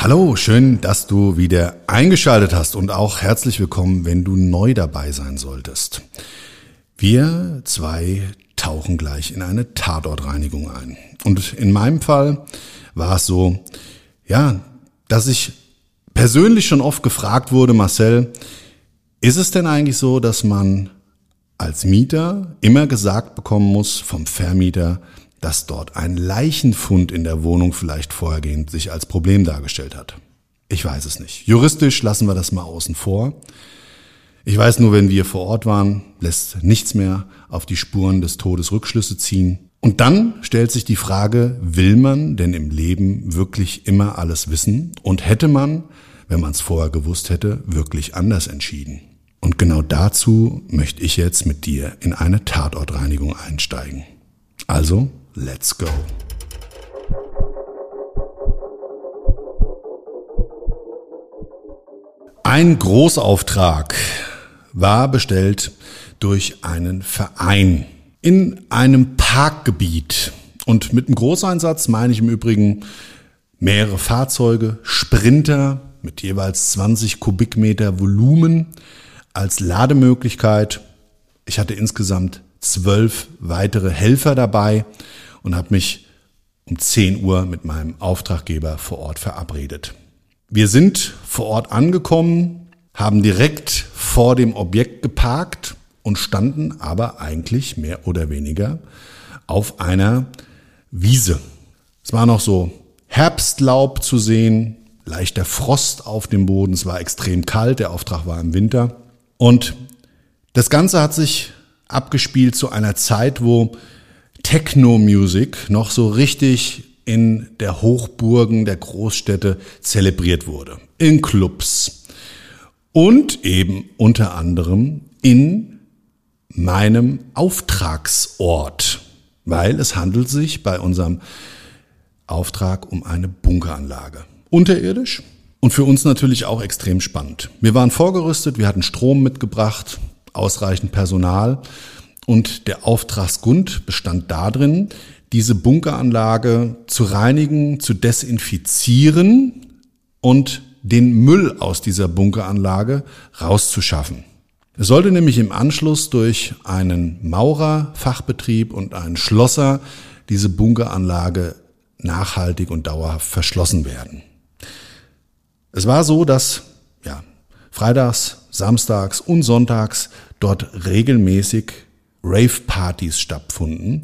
Hallo, schön, dass du wieder eingeschaltet hast und auch herzlich willkommen, wenn du neu dabei sein solltest. Wir zwei tauchen gleich in eine Tatortreinigung ein. Und in meinem Fall war es so, ja, dass ich persönlich schon oft gefragt wurde, Marcel, ist es denn eigentlich so, dass man als Mieter immer gesagt bekommen muss vom Vermieter, dass dort ein Leichenfund in der Wohnung vielleicht vorhergehend sich als Problem dargestellt hat. Ich weiß es nicht. Juristisch lassen wir das mal außen vor. Ich weiß nur, wenn wir vor Ort waren, lässt nichts mehr auf die Spuren des Todes Rückschlüsse ziehen. Und dann stellt sich die Frage, will man denn im Leben wirklich immer alles wissen? Und hätte man, wenn man es vorher gewusst hätte, wirklich anders entschieden? Und genau dazu möchte ich jetzt mit dir in eine Tatortreinigung einsteigen. Also Let's go. Ein Großauftrag war bestellt durch einen Verein in einem Parkgebiet. Und mit einem Großeinsatz meine ich im Übrigen mehrere Fahrzeuge, Sprinter mit jeweils 20 Kubikmeter Volumen als Lademöglichkeit. Ich hatte insgesamt zwölf weitere Helfer dabei und habe mich um 10 Uhr mit meinem Auftraggeber vor Ort verabredet. Wir sind vor Ort angekommen, haben direkt vor dem Objekt geparkt und standen aber eigentlich mehr oder weniger auf einer Wiese. Es war noch so Herbstlaub zu sehen, leichter Frost auf dem Boden, es war extrem kalt, der Auftrag war im Winter. Und das Ganze hat sich abgespielt zu einer Zeit, wo Techno-Music noch so richtig in der Hochburgen der Großstädte zelebriert wurde. In Clubs. Und eben unter anderem in meinem Auftragsort. Weil es handelt sich bei unserem Auftrag um eine Bunkeranlage. Unterirdisch und für uns natürlich auch extrem spannend. Wir waren vorgerüstet, wir hatten Strom mitgebracht, ausreichend Personal und der Auftragsgrund bestand darin, diese Bunkeranlage zu reinigen, zu desinfizieren und den Müll aus dieser Bunkeranlage rauszuschaffen. Es sollte nämlich im Anschluss durch einen Maurerfachbetrieb und einen Schlosser diese Bunkeranlage nachhaltig und dauerhaft verschlossen werden. Es war so, dass ja, freitags, samstags und sonntags dort regelmäßig Rave-Partys stattfunden,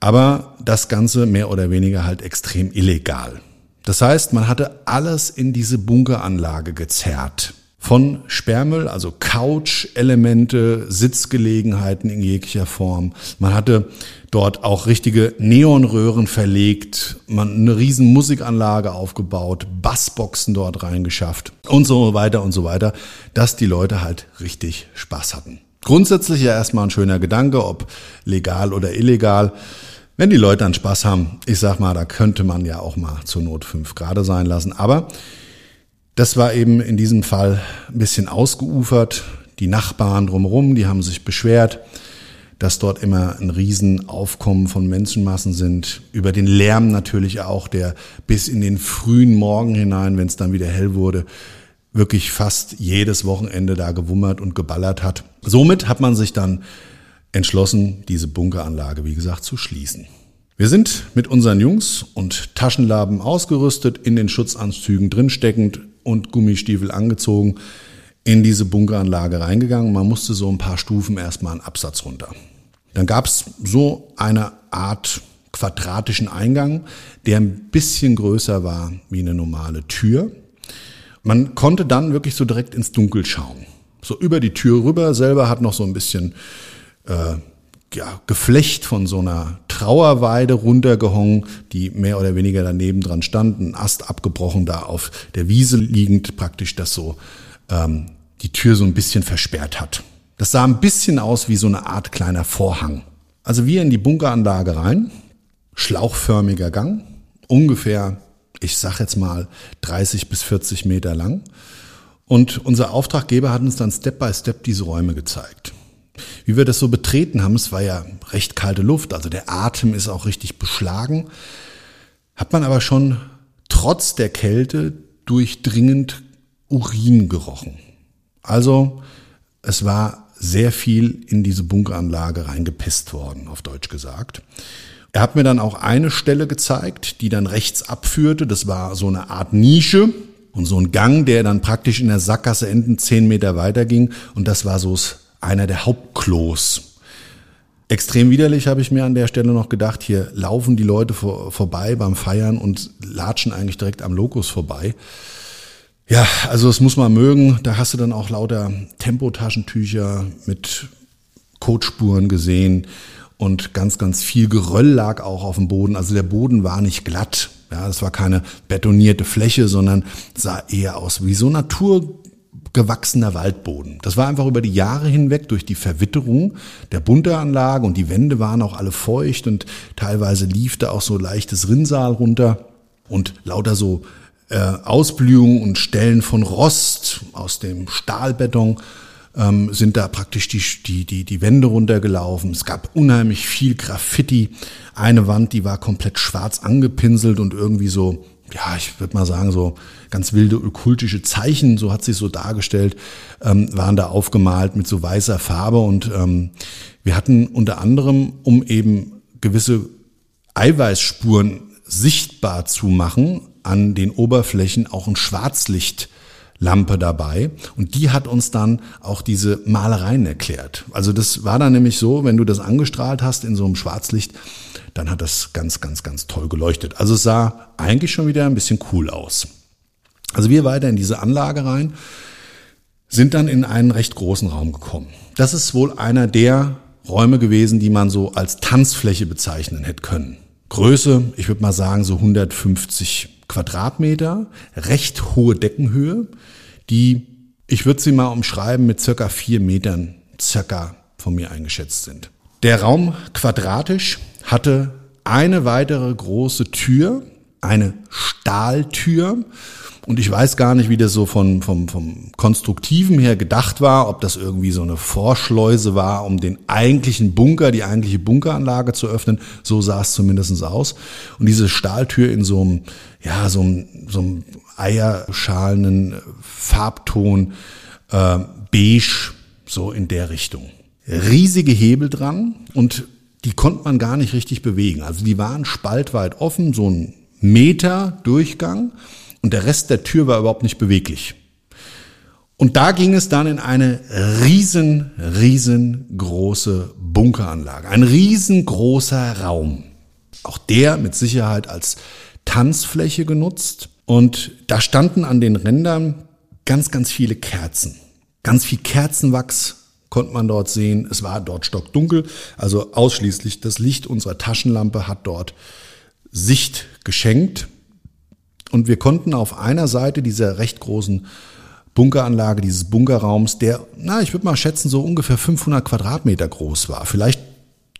aber das Ganze mehr oder weniger halt extrem illegal. Das heißt, man hatte alles in diese Bunkeranlage gezerrt. Von Sperrmüll, also Couch-Elemente, Sitzgelegenheiten in jeglicher Form. Man hatte dort auch richtige Neonröhren verlegt, man eine riesen Musikanlage aufgebaut, Bassboxen dort reingeschafft und so weiter und so weiter, dass die Leute halt richtig Spaß hatten. Grundsätzlich ja erstmal ein schöner Gedanke, ob legal oder illegal. Wenn die Leute dann Spaß haben, ich sag mal, da könnte man ja auch mal zur Not fünf Grad sein lassen. Aber das war eben in diesem Fall ein bisschen ausgeufert. Die Nachbarn drumherum, die haben sich beschwert, dass dort immer ein Riesenaufkommen von Menschenmassen sind. Über den Lärm natürlich auch, der bis in den frühen Morgen hinein, wenn es dann wieder hell wurde, wirklich fast jedes Wochenende da gewummert und geballert hat. Somit hat man sich dann entschlossen, diese Bunkeranlage, wie gesagt, zu schließen. Wir sind mit unseren Jungs und Taschenlaben ausgerüstet, in den Schutzanzügen drinsteckend und Gummistiefel angezogen, in diese Bunkeranlage reingegangen. Man musste so ein paar Stufen erstmal einen Absatz runter. Dann gab es so eine Art quadratischen Eingang, der ein bisschen größer war wie eine normale Tür. Man konnte dann wirklich so direkt ins Dunkel schauen. So über die Tür rüber. Selber hat noch so ein bisschen äh, ja, Geflecht von so einer Trauerweide runtergehongen, die mehr oder weniger daneben dran stand, ein Ast abgebrochen, da auf der Wiese liegend, praktisch das so ähm, die Tür so ein bisschen versperrt hat. Das sah ein bisschen aus wie so eine Art kleiner Vorhang. Also wir in die Bunkeranlage rein, schlauchförmiger Gang, ungefähr, ich sag jetzt mal 30 bis 40 Meter lang. Und unser Auftraggeber hat uns dann Step by Step diese Räume gezeigt. Wie wir das so betreten haben, es war ja recht kalte Luft, also der Atem ist auch richtig beschlagen, hat man aber schon trotz der Kälte durchdringend Urin gerochen. Also es war sehr viel in diese Bunkeranlage reingepisst worden, auf Deutsch gesagt. Er hat mir dann auch eine Stelle gezeigt, die dann rechts abführte. Das war so eine Art Nische und so ein Gang, der dann praktisch in der Sackgasse enden zehn Meter weiter ging. Und das war so einer der Hauptklos. Extrem widerlich habe ich mir an der Stelle noch gedacht. Hier laufen die Leute vor, vorbei beim Feiern und latschen eigentlich direkt am Lokus vorbei. Ja, also das muss man mögen. Da hast du dann auch lauter Tempotaschentücher mit Kotspuren gesehen und ganz, ganz viel Geröll lag auch auf dem Boden. Also der Boden war nicht glatt. Ja, das war keine betonierte Fläche, sondern sah eher aus wie so Natur gewachsener Waldboden. Das war einfach über die Jahre hinweg durch die Verwitterung der Bunteranlage und die Wände waren auch alle feucht und teilweise lief da auch so leichtes Rinnsal runter und lauter so äh, Ausblühungen und Stellen von Rost aus dem Stahlbeton ähm, sind da praktisch die, die, die, die Wände runtergelaufen. Es gab unheimlich viel Graffiti. Eine Wand, die war komplett schwarz angepinselt und irgendwie so ja, ich würde mal sagen, so ganz wilde okkultische Zeichen, so hat sich so dargestellt, ähm, waren da aufgemalt mit so weißer Farbe und ähm, wir hatten unter anderem, um eben gewisse Eiweißspuren sichtbar zu machen, an den Oberflächen auch ein Schwarzlichtlampe dabei und die hat uns dann auch diese Malereien erklärt. Also das war dann nämlich so, wenn du das angestrahlt hast in so einem Schwarzlicht, dann hat das ganz, ganz, ganz toll geleuchtet. Also es sah eigentlich schon wieder ein bisschen cool aus. Also wir weiter in diese Anlage rein, sind dann in einen recht großen Raum gekommen. Das ist wohl einer der Räume gewesen, die man so als Tanzfläche bezeichnen hätte können. Größe, ich würde mal sagen, so 150 Quadratmeter, recht hohe Deckenhöhe, die, ich würde sie mal umschreiben, mit circa vier Metern circa von mir eingeschätzt sind. Der Raum quadratisch, hatte eine weitere große Tür, eine Stahltür. Und ich weiß gar nicht, wie das so von, vom, vom Konstruktiven her gedacht war, ob das irgendwie so eine Vorschleuse war, um den eigentlichen Bunker, die eigentliche Bunkeranlage zu öffnen. So sah es zumindest aus. Und diese Stahltür in so einem, ja, so einem, so einem eierschalenen Farbton, äh, beige, so in der Richtung. Riesige Hebel dran und die konnte man gar nicht richtig bewegen. Also die waren spaltweit offen, so ein Meter Durchgang und der Rest der Tür war überhaupt nicht beweglich. Und da ging es dann in eine riesen, riesengroße Bunkeranlage, ein riesengroßer Raum. Auch der mit Sicherheit als Tanzfläche genutzt. Und da standen an den Rändern ganz, ganz viele Kerzen. Ganz viel Kerzenwachs, konnte man dort sehen. Es war dort stockdunkel, also ausschließlich das Licht unserer Taschenlampe hat dort Sicht geschenkt. Und wir konnten auf einer Seite dieser recht großen Bunkeranlage, dieses Bunkerraums, der, na, ich würde mal schätzen, so ungefähr 500 Quadratmeter groß war. Vielleicht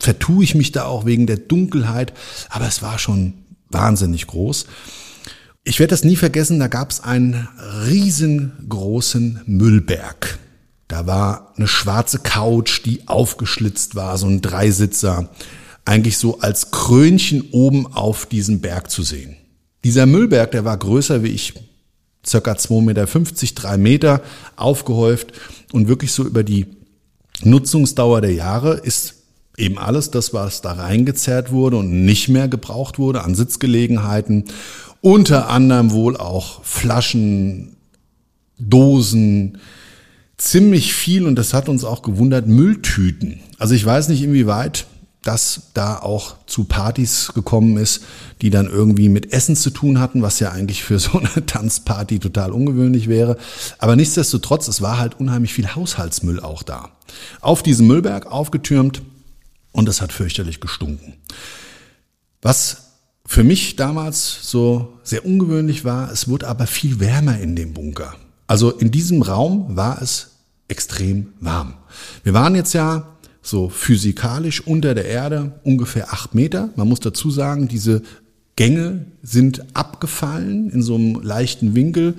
vertue ich mich da auch wegen der Dunkelheit, aber es war schon wahnsinnig groß. Ich werde das nie vergessen, da gab es einen riesengroßen Müllberg. Da war eine schwarze Couch, die aufgeschlitzt war, so ein Dreisitzer, eigentlich so als Krönchen oben auf diesem Berg zu sehen. Dieser Müllberg, der war größer wie ich. circa 2,50 Meter, 3 Meter aufgehäuft und wirklich so über die Nutzungsdauer der Jahre ist eben alles das, was da reingezerrt wurde und nicht mehr gebraucht wurde an Sitzgelegenheiten, unter anderem wohl auch Flaschen, Dosen, ziemlich viel und das hat uns auch gewundert, Mülltüten. Also ich weiß nicht, inwieweit das da auch zu Partys gekommen ist, die dann irgendwie mit Essen zu tun hatten, was ja eigentlich für so eine Tanzparty total ungewöhnlich wäre. Aber nichtsdestotrotz, es war halt unheimlich viel Haushaltsmüll auch da. Auf diesem Müllberg aufgetürmt und es hat fürchterlich gestunken. Was für mich damals so sehr ungewöhnlich war, es wurde aber viel wärmer in dem Bunker. Also in diesem Raum war es extrem warm. Wir waren jetzt ja so physikalisch unter der Erde ungefähr acht Meter. Man muss dazu sagen, diese Gänge sind abgefallen in so einem leichten Winkel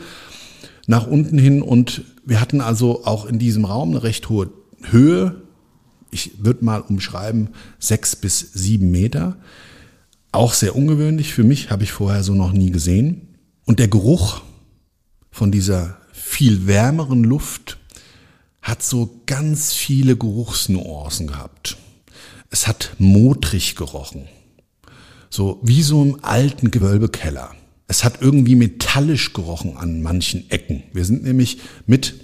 nach unten hin und wir hatten also auch in diesem Raum eine recht hohe Höhe. Ich würde mal umschreiben sechs bis sieben Meter. Auch sehr ungewöhnlich für mich, habe ich vorher so noch nie gesehen. Und der Geruch von dieser viel wärmeren Luft hat so ganz viele Geruchsnuancen gehabt. Es hat modrig gerochen. So wie so im alten Gewölbekeller. Es hat irgendwie metallisch gerochen an manchen Ecken. Wir sind nämlich mit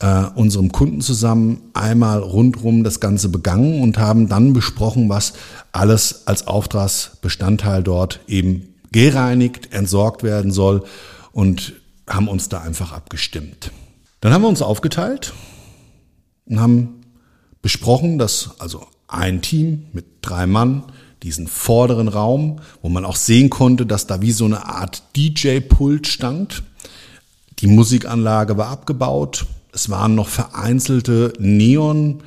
äh, unserem Kunden zusammen einmal rundrum das Ganze begangen und haben dann besprochen, was alles als Auftragsbestandteil dort eben gereinigt, entsorgt werden soll und haben uns da einfach abgestimmt. Dann haben wir uns aufgeteilt und haben besprochen, dass also ein Team mit drei Mann diesen vorderen Raum, wo man auch sehen konnte, dass da wie so eine Art DJ-Pult stand. Die Musikanlage war abgebaut. Es waren noch vereinzelte Neonlichter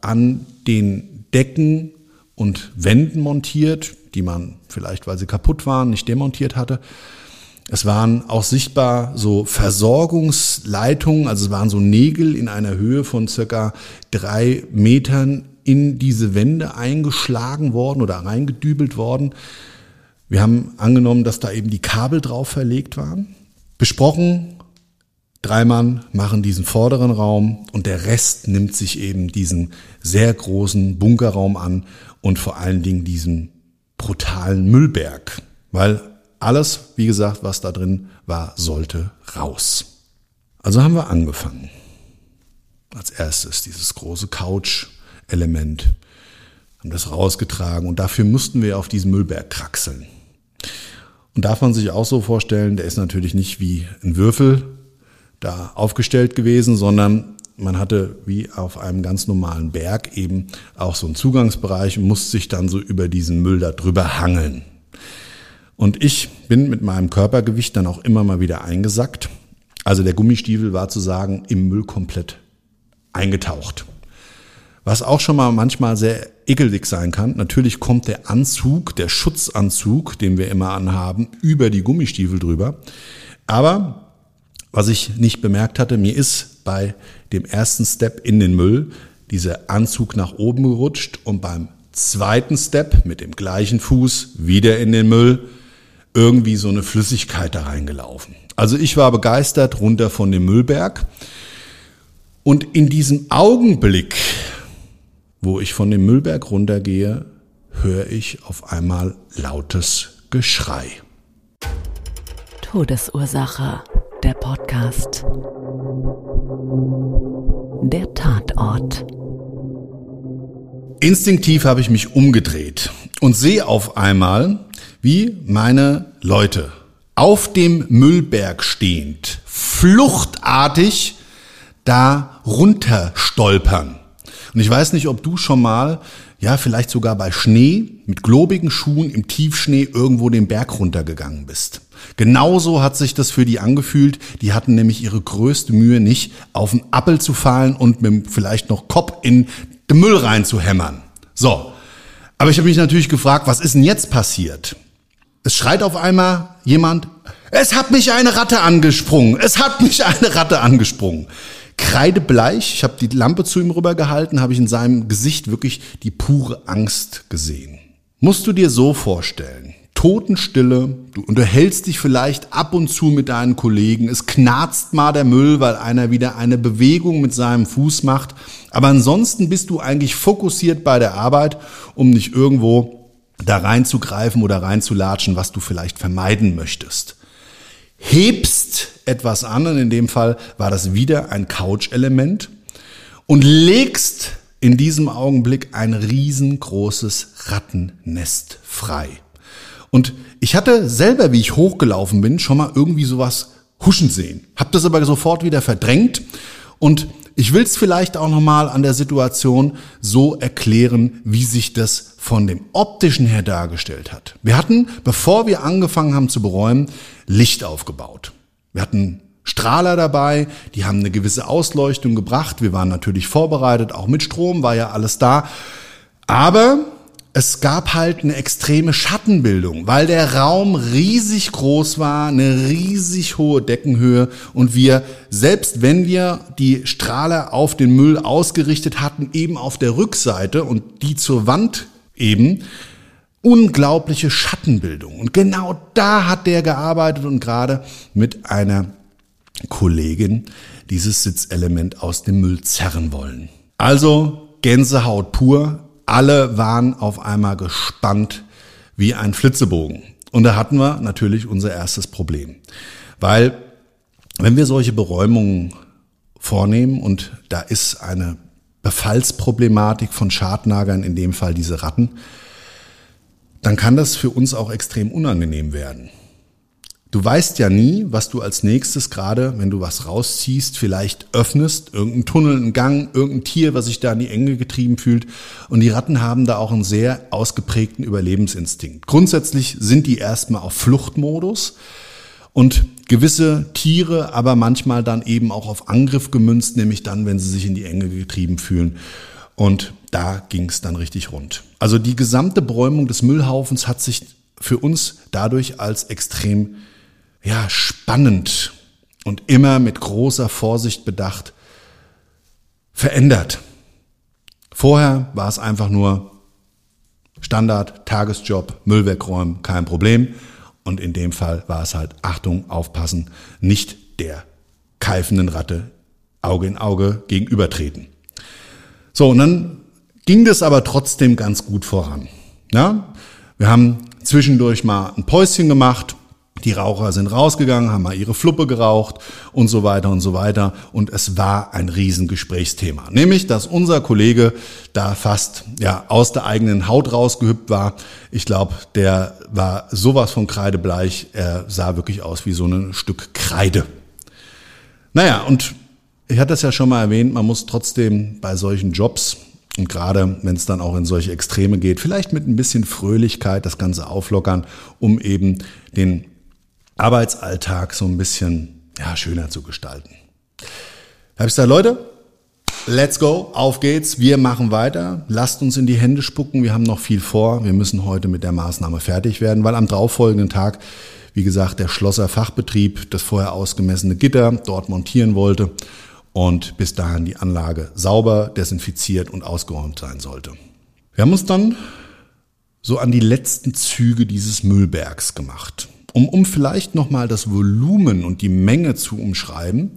an den Decken und Wänden montiert, die man vielleicht, weil sie kaputt waren, nicht demontiert hatte. Es waren auch sichtbar so Versorgungsleitungen, also es waren so Nägel in einer Höhe von circa drei Metern in diese Wände eingeschlagen worden oder reingedübelt worden. Wir haben angenommen, dass da eben die Kabel drauf verlegt waren. Besprochen, drei Mann machen diesen vorderen Raum und der Rest nimmt sich eben diesen sehr großen Bunkerraum an und vor allen Dingen diesen brutalen Müllberg, weil alles, wie gesagt, was da drin war, sollte raus. Also haben wir angefangen. Als erstes dieses große Couch-Element. Haben das rausgetragen und dafür mussten wir auf diesen Müllberg kraxeln. Und darf man sich auch so vorstellen, der ist natürlich nicht wie ein Würfel da aufgestellt gewesen, sondern man hatte wie auf einem ganz normalen Berg eben auch so einen Zugangsbereich und musste sich dann so über diesen Müll da drüber hangeln. Und ich bin mit meinem Körpergewicht dann auch immer mal wieder eingesackt. Also der Gummistiefel war zu sagen im Müll komplett eingetaucht. Was auch schon mal manchmal sehr ekelig sein kann. Natürlich kommt der Anzug, der Schutzanzug, den wir immer anhaben, über die Gummistiefel drüber. Aber was ich nicht bemerkt hatte, mir ist bei dem ersten Step in den Müll dieser Anzug nach oben gerutscht und beim zweiten Step mit dem gleichen Fuß wieder in den Müll irgendwie so eine Flüssigkeit da reingelaufen. Also ich war begeistert runter von dem Müllberg. Und in diesem Augenblick, wo ich von dem Müllberg runtergehe, höre ich auf einmal lautes Geschrei. Todesursache, der Podcast. Der Tatort. Instinktiv habe ich mich umgedreht und sehe auf einmal, wie meine Leute auf dem Müllberg stehend, fluchtartig da runterstolpern. Und ich weiß nicht, ob du schon mal, ja, vielleicht sogar bei Schnee mit globigen Schuhen im Tiefschnee irgendwo den Berg runtergegangen bist. Genauso hat sich das für die angefühlt. Die hatten nämlich ihre größte Mühe nicht, auf den Appel zu fallen und mit vielleicht noch Kopf in den Müll reinzuhämmern. So. Aber ich habe mich natürlich gefragt, was ist denn jetzt passiert? Es schreit auf einmal jemand, es hat mich eine Ratte angesprungen, es hat mich eine Ratte angesprungen. Kreidebleich, ich habe die Lampe zu ihm rübergehalten, habe ich in seinem Gesicht wirklich die pure Angst gesehen. Musst du dir so vorstellen, Totenstille, du unterhältst dich vielleicht ab und zu mit deinen Kollegen, es knarzt mal der Müll, weil einer wieder eine Bewegung mit seinem Fuß macht, aber ansonsten bist du eigentlich fokussiert bei der Arbeit, um nicht irgendwo da reinzugreifen oder reinzulatschen, was du vielleicht vermeiden möchtest. Hebst etwas an, und in dem Fall war das wieder ein Couch-Element, und legst in diesem Augenblick ein riesengroßes Rattennest frei. Und ich hatte selber, wie ich hochgelaufen bin, schon mal irgendwie sowas huschen sehen. Hab das aber sofort wieder verdrängt und ich will es vielleicht auch nochmal an der Situation so erklären, wie sich das von dem optischen her dargestellt hat. Wir hatten, bevor wir angefangen haben zu beräumen, Licht aufgebaut. Wir hatten Strahler dabei, die haben eine gewisse Ausleuchtung gebracht. Wir waren natürlich vorbereitet, auch mit Strom war ja alles da. Aber es gab halt eine extreme Schattenbildung, weil der Raum riesig groß war, eine riesig hohe Deckenhöhe und wir, selbst wenn wir die Strahler auf den Müll ausgerichtet hatten, eben auf der Rückseite und die zur Wand eben, unglaubliche Schattenbildung. Und genau da hat der gearbeitet und gerade mit einer Kollegin dieses Sitzelement aus dem Müll zerren wollen. Also Gänsehaut pur, alle waren auf einmal gespannt wie ein Flitzebogen. Und da hatten wir natürlich unser erstes Problem. Weil wenn wir solche Beräumungen vornehmen und da ist eine Befallsproblematik von Schadnagern, in dem Fall diese Ratten, dann kann das für uns auch extrem unangenehm werden. Du weißt ja nie, was du als nächstes gerade, wenn du was rausziehst, vielleicht öffnest, irgendein Tunnel, ein Gang, irgendein Tier, was sich da in die Enge getrieben fühlt. Und die Ratten haben da auch einen sehr ausgeprägten Überlebensinstinkt. Grundsätzlich sind die erstmal auf Fluchtmodus und gewisse Tiere aber manchmal dann eben auch auf Angriff gemünzt, nämlich dann, wenn sie sich in die Enge getrieben fühlen. Und da ging es dann richtig rund. Also die gesamte Bräumung des Müllhaufens hat sich für uns dadurch als extrem ja, spannend und immer mit großer Vorsicht bedacht verändert. Vorher war es einfach nur Standard, Tagesjob, Müll wegräumen, kein Problem. Und in dem Fall war es halt, Achtung, aufpassen, nicht der keifenden Ratte Auge in Auge gegenübertreten. So, und dann ging das aber trotzdem ganz gut voran. Ja, wir haben zwischendurch mal ein Päuschen gemacht, die Raucher sind rausgegangen, haben mal ihre Fluppe geraucht und so weiter und so weiter. Und es war ein Riesengesprächsthema. Nämlich, dass unser Kollege da fast ja, aus der eigenen Haut rausgehüpft war. Ich glaube, der war sowas von kreidebleich. Er sah wirklich aus wie so ein Stück Kreide. Naja, und ich hatte das ja schon mal erwähnt, man muss trotzdem bei solchen Jobs und gerade wenn es dann auch in solche Extreme geht, vielleicht mit ein bisschen Fröhlichkeit das Ganze auflockern, um eben den Arbeitsalltag so ein bisschen ja, schöner zu gestalten. Hab ich gesagt, Leute, let's go, auf geht's, wir machen weiter, lasst uns in die Hände spucken, wir haben noch viel vor, wir müssen heute mit der Maßnahme fertig werden, weil am darauffolgenden Tag, wie gesagt, der Schlosser Fachbetrieb das vorher ausgemessene Gitter dort montieren wollte und bis dahin die Anlage sauber, desinfiziert und ausgeräumt sein sollte. Wir haben uns dann so an die letzten Züge dieses Müllbergs gemacht um, um vielleicht nochmal das Volumen und die Menge zu umschreiben.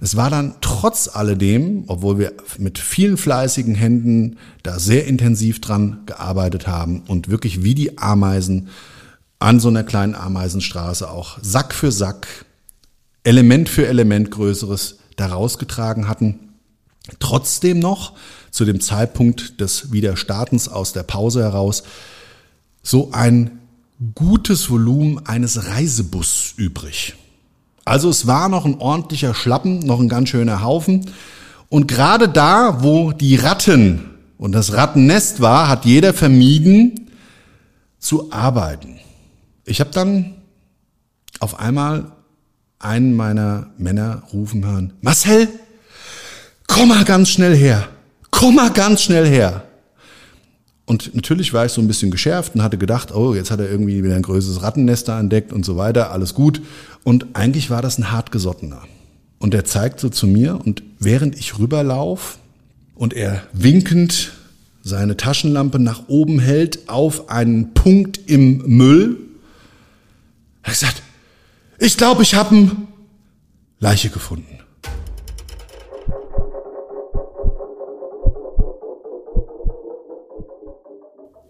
Es war dann trotz alledem, obwohl wir mit vielen fleißigen Händen da sehr intensiv dran gearbeitet haben und wirklich wie die Ameisen an so einer kleinen Ameisenstraße auch Sack für Sack, Element für Element Größeres daraus getragen hatten, trotzdem noch zu dem Zeitpunkt des Wiederstartens aus der Pause heraus so ein gutes Volumen eines Reisebus übrig. Also es war noch ein ordentlicher Schlappen, noch ein ganz schöner Haufen. Und gerade da, wo die Ratten und das Rattennest war, hat jeder vermieden zu arbeiten. Ich habe dann auf einmal einen meiner Männer rufen hören, Marcel, komm mal ganz schnell her, komm mal ganz schnell her. Und natürlich war ich so ein bisschen geschärft und hatte gedacht, oh, jetzt hat er irgendwie wieder ein größeres Rattennest da entdeckt und so weiter, alles gut. Und eigentlich war das ein hartgesottener. Und er zeigt so zu mir und während ich rüberlauf und er winkend seine Taschenlampe nach oben hält auf einen Punkt im Müll, Er hat gesagt, ich glaube, ich habe eine Leiche gefunden.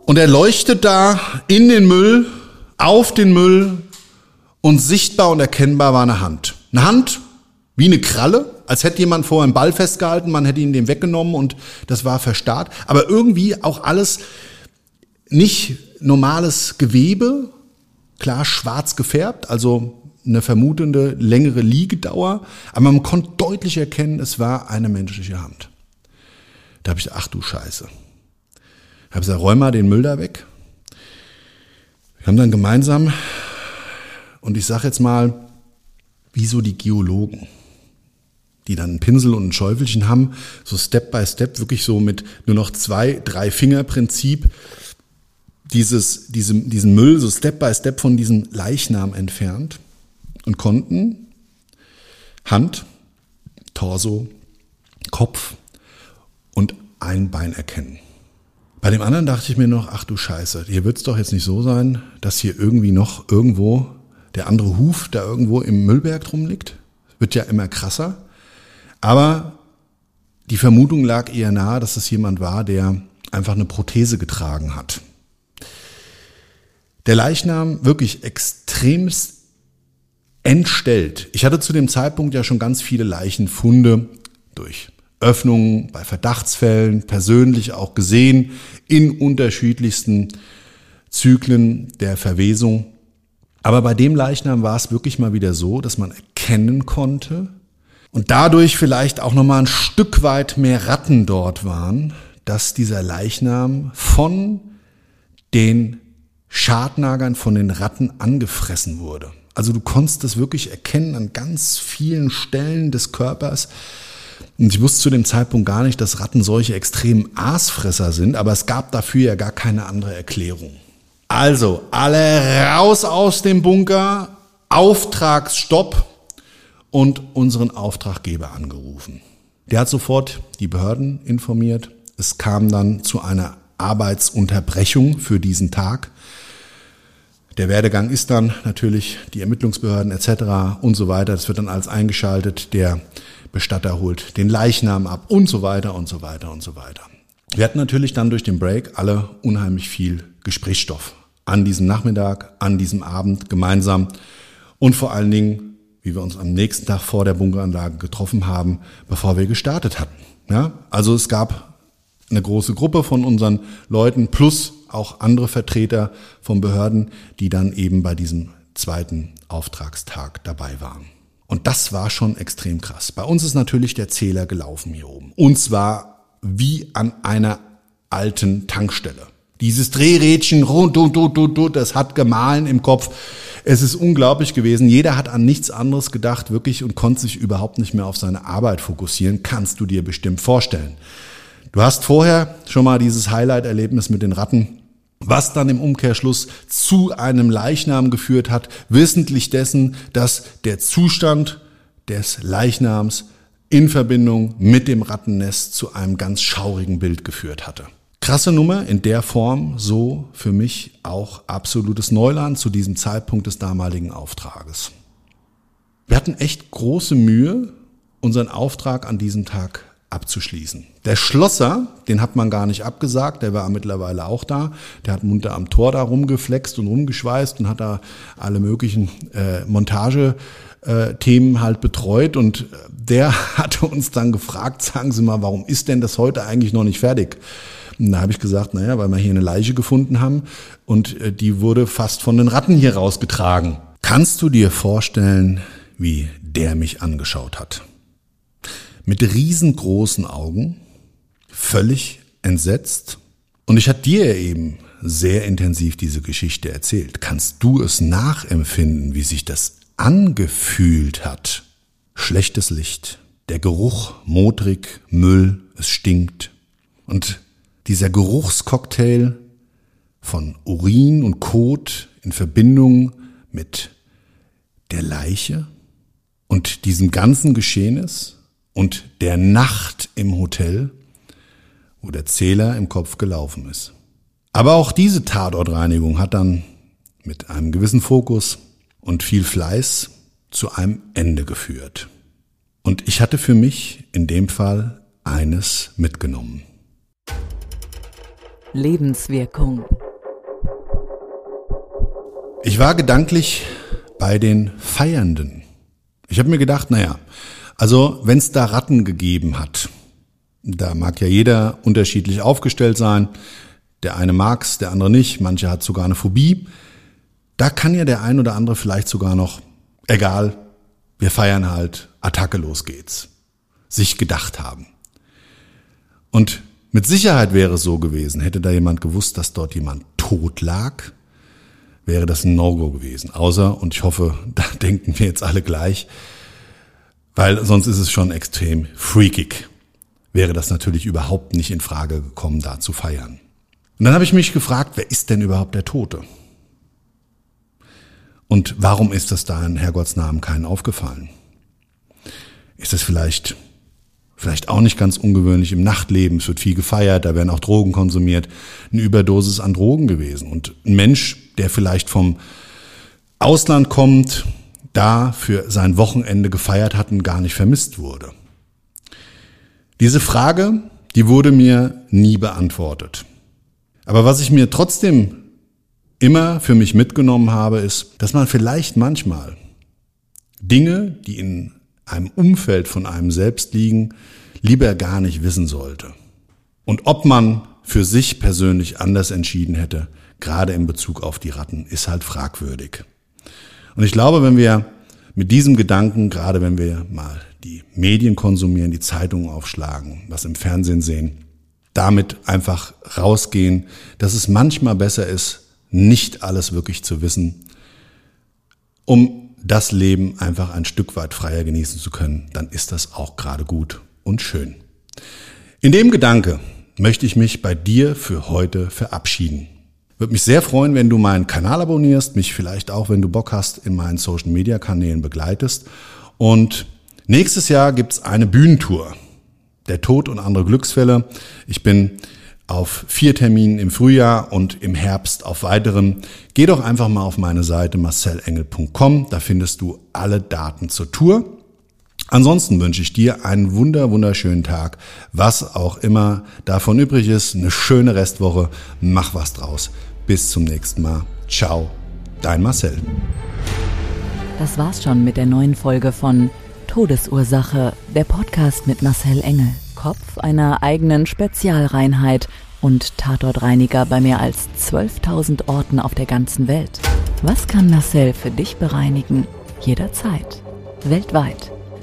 Und er leuchtet da in den Müll, auf den Müll und sichtbar und erkennbar war eine Hand. Eine Hand wie eine Kralle, als hätte jemand vor einem Ball festgehalten, man hätte ihn dem weggenommen und das war verstarrt. Aber irgendwie auch alles nicht normales Gewebe, klar schwarz gefärbt, also eine vermutende längere Liegedauer, aber man konnte deutlich erkennen, es war eine menschliche Hand. Da habe ich gedacht, ach du Scheiße. Habe gesagt, räum mal den Müll da weg. Wir haben dann gemeinsam, und ich sage jetzt mal, wie so die Geologen, die dann einen Pinsel und ein Schäufelchen haben, so Step by Step, wirklich so mit nur noch zwei, drei Finger Prinzip, dieses, diesem, diesen Müll so Step by Step von diesem Leichnam entfernt und konnten Hand, Torso, Kopf und ein Bein erkennen. Bei dem anderen dachte ich mir noch, ach du Scheiße, hier wird es doch jetzt nicht so sein, dass hier irgendwie noch irgendwo der andere Huf da irgendwo im Müllberg drum liegt. Wird ja immer krasser. Aber die Vermutung lag eher nahe, dass es jemand war, der einfach eine Prothese getragen hat. Der Leichnam wirklich extremst entstellt. Ich hatte zu dem Zeitpunkt ja schon ganz viele Leichenfunde durch Öffnungen bei Verdachtsfällen persönlich auch gesehen in unterschiedlichsten Zyklen der Verwesung. Aber bei dem Leichnam war es wirklich mal wieder so, dass man erkennen konnte und dadurch vielleicht auch noch mal ein Stück weit mehr Ratten dort waren, dass dieser Leichnam von den Schadnagern, von den Ratten angefressen wurde. Also du konntest das wirklich erkennen an ganz vielen Stellen des Körpers, und ich wusste zu dem Zeitpunkt gar nicht, dass Ratten solche extremen Aasfresser sind, aber es gab dafür ja gar keine andere Erklärung. Also, alle raus aus dem Bunker, Auftragsstopp und unseren Auftraggeber angerufen. Der hat sofort die Behörden informiert. Es kam dann zu einer Arbeitsunterbrechung für diesen Tag. Der Werdegang ist dann natürlich die Ermittlungsbehörden etc. und so weiter. Das wird dann alles eingeschaltet. Der Bestatter holt den Leichnam ab und so weiter und so weiter und so weiter. Wir hatten natürlich dann durch den Break alle unheimlich viel Gesprächsstoff an diesem Nachmittag, an diesem Abend gemeinsam und vor allen Dingen, wie wir uns am nächsten Tag vor der Bunkeranlage getroffen haben, bevor wir gestartet hatten. Ja, also es gab eine große Gruppe von unseren Leuten plus auch andere Vertreter von Behörden, die dann eben bei diesem zweiten Auftragstag dabei waren. Und das war schon extrem krass. Bei uns ist natürlich der Zähler gelaufen hier oben. Und zwar wie an einer alten Tankstelle. Dieses Drehrädchen, rund, du, du, du, du, das hat gemahlen im Kopf. Es ist unglaublich gewesen. Jeder hat an nichts anderes gedacht, wirklich, und konnte sich überhaupt nicht mehr auf seine Arbeit fokussieren. Kannst du dir bestimmt vorstellen. Du hast vorher schon mal dieses Highlight-Erlebnis mit den Ratten was dann im Umkehrschluss zu einem Leichnam geführt hat, wissentlich dessen, dass der Zustand des Leichnams in Verbindung mit dem Rattennest zu einem ganz schaurigen Bild geführt hatte. Krasse Nummer, in der Form so für mich auch absolutes Neuland zu diesem Zeitpunkt des damaligen Auftrages. Wir hatten echt große Mühe, unseren Auftrag an diesem Tag abzuschließen. Der Schlosser, den hat man gar nicht abgesagt, der war mittlerweile auch da. Der hat munter am Tor da rumgeflext und rumgeschweißt und hat da alle möglichen äh, Montage-Themen halt betreut und der hatte uns dann gefragt, sagen Sie mal, warum ist denn das heute eigentlich noch nicht fertig? Und da habe ich gesagt, naja, weil wir hier eine Leiche gefunden haben und äh, die wurde fast von den Ratten hier rausgetragen. Kannst du dir vorstellen, wie der mich angeschaut hat? Mit riesengroßen Augen, völlig entsetzt. Und ich hatte dir eben sehr intensiv diese Geschichte erzählt. Kannst du es nachempfinden, wie sich das angefühlt hat? Schlechtes Licht, der Geruch, modrig, Müll, es stinkt. Und dieser Geruchscocktail von Urin und Kot in Verbindung mit der Leiche und diesem ganzen Geschehnis und der Nacht im Hotel, wo der Zähler im Kopf gelaufen ist. Aber auch diese Tatortreinigung hat dann mit einem gewissen Fokus und viel Fleiß zu einem Ende geführt. Und ich hatte für mich in dem Fall eines mitgenommen. Lebenswirkung. Ich war gedanklich bei den Feiernden. Ich habe mir gedacht, naja, also wenn es da Ratten gegeben hat, da mag ja jeder unterschiedlich aufgestellt sein, der eine mag's, der andere nicht, manche hat sogar eine Phobie, da kann ja der ein oder andere vielleicht sogar noch, egal, wir feiern halt, Attacke, los geht's, sich gedacht haben. Und mit Sicherheit wäre es so gewesen, hätte da jemand gewusst, dass dort jemand tot lag, wäre das ein No-Go gewesen. Außer, und ich hoffe, da denken wir jetzt alle gleich, weil sonst ist es schon extrem freakig, wäre das natürlich überhaupt nicht in Frage gekommen, da zu feiern. Und dann habe ich mich gefragt, wer ist denn überhaupt der Tote? Und warum ist das da in Herrgottsnamen keinen aufgefallen? Ist es vielleicht, vielleicht auch nicht ganz ungewöhnlich im Nachtleben? Es wird viel gefeiert, da werden auch Drogen konsumiert. Eine Überdosis an Drogen gewesen. Und ein Mensch, der vielleicht vom Ausland kommt, da für sein Wochenende gefeiert hat und gar nicht vermisst wurde. Diese Frage, die wurde mir nie beantwortet. Aber was ich mir trotzdem immer für mich mitgenommen habe, ist, dass man vielleicht manchmal Dinge, die in einem Umfeld von einem selbst liegen, lieber gar nicht wissen sollte. Und ob man für sich persönlich anders entschieden hätte, gerade in Bezug auf die Ratten, ist halt fragwürdig. Und ich glaube, wenn wir mit diesem Gedanken, gerade wenn wir mal die Medien konsumieren, die Zeitungen aufschlagen, was im Fernsehen sehen, damit einfach rausgehen, dass es manchmal besser ist, nicht alles wirklich zu wissen, um das Leben einfach ein Stück weit freier genießen zu können, dann ist das auch gerade gut und schön. In dem Gedanke möchte ich mich bei dir für heute verabschieden. Würde mich sehr freuen, wenn du meinen Kanal abonnierst, mich vielleicht auch, wenn du Bock hast, in meinen Social Media Kanälen begleitest. Und nächstes Jahr gibt's eine Bühnentour. Der Tod und andere Glücksfälle. Ich bin auf vier Terminen im Frühjahr und im Herbst auf weiteren. Geh doch einfach mal auf meine Seite marcelengel.com, da findest du alle Daten zur Tour. Ansonsten wünsche ich dir einen wunder, wunderschönen Tag, was auch immer davon übrig ist, eine schöne Restwoche, mach was draus. Bis zum nächsten Mal. Ciao, dein Marcel. Das war's schon mit der neuen Folge von Todesursache, der Podcast mit Marcel Engel. Kopf einer eigenen Spezialreinheit und Tatortreiniger bei mehr als 12.000 Orten auf der ganzen Welt. Was kann Marcel für dich bereinigen? Jederzeit. Weltweit.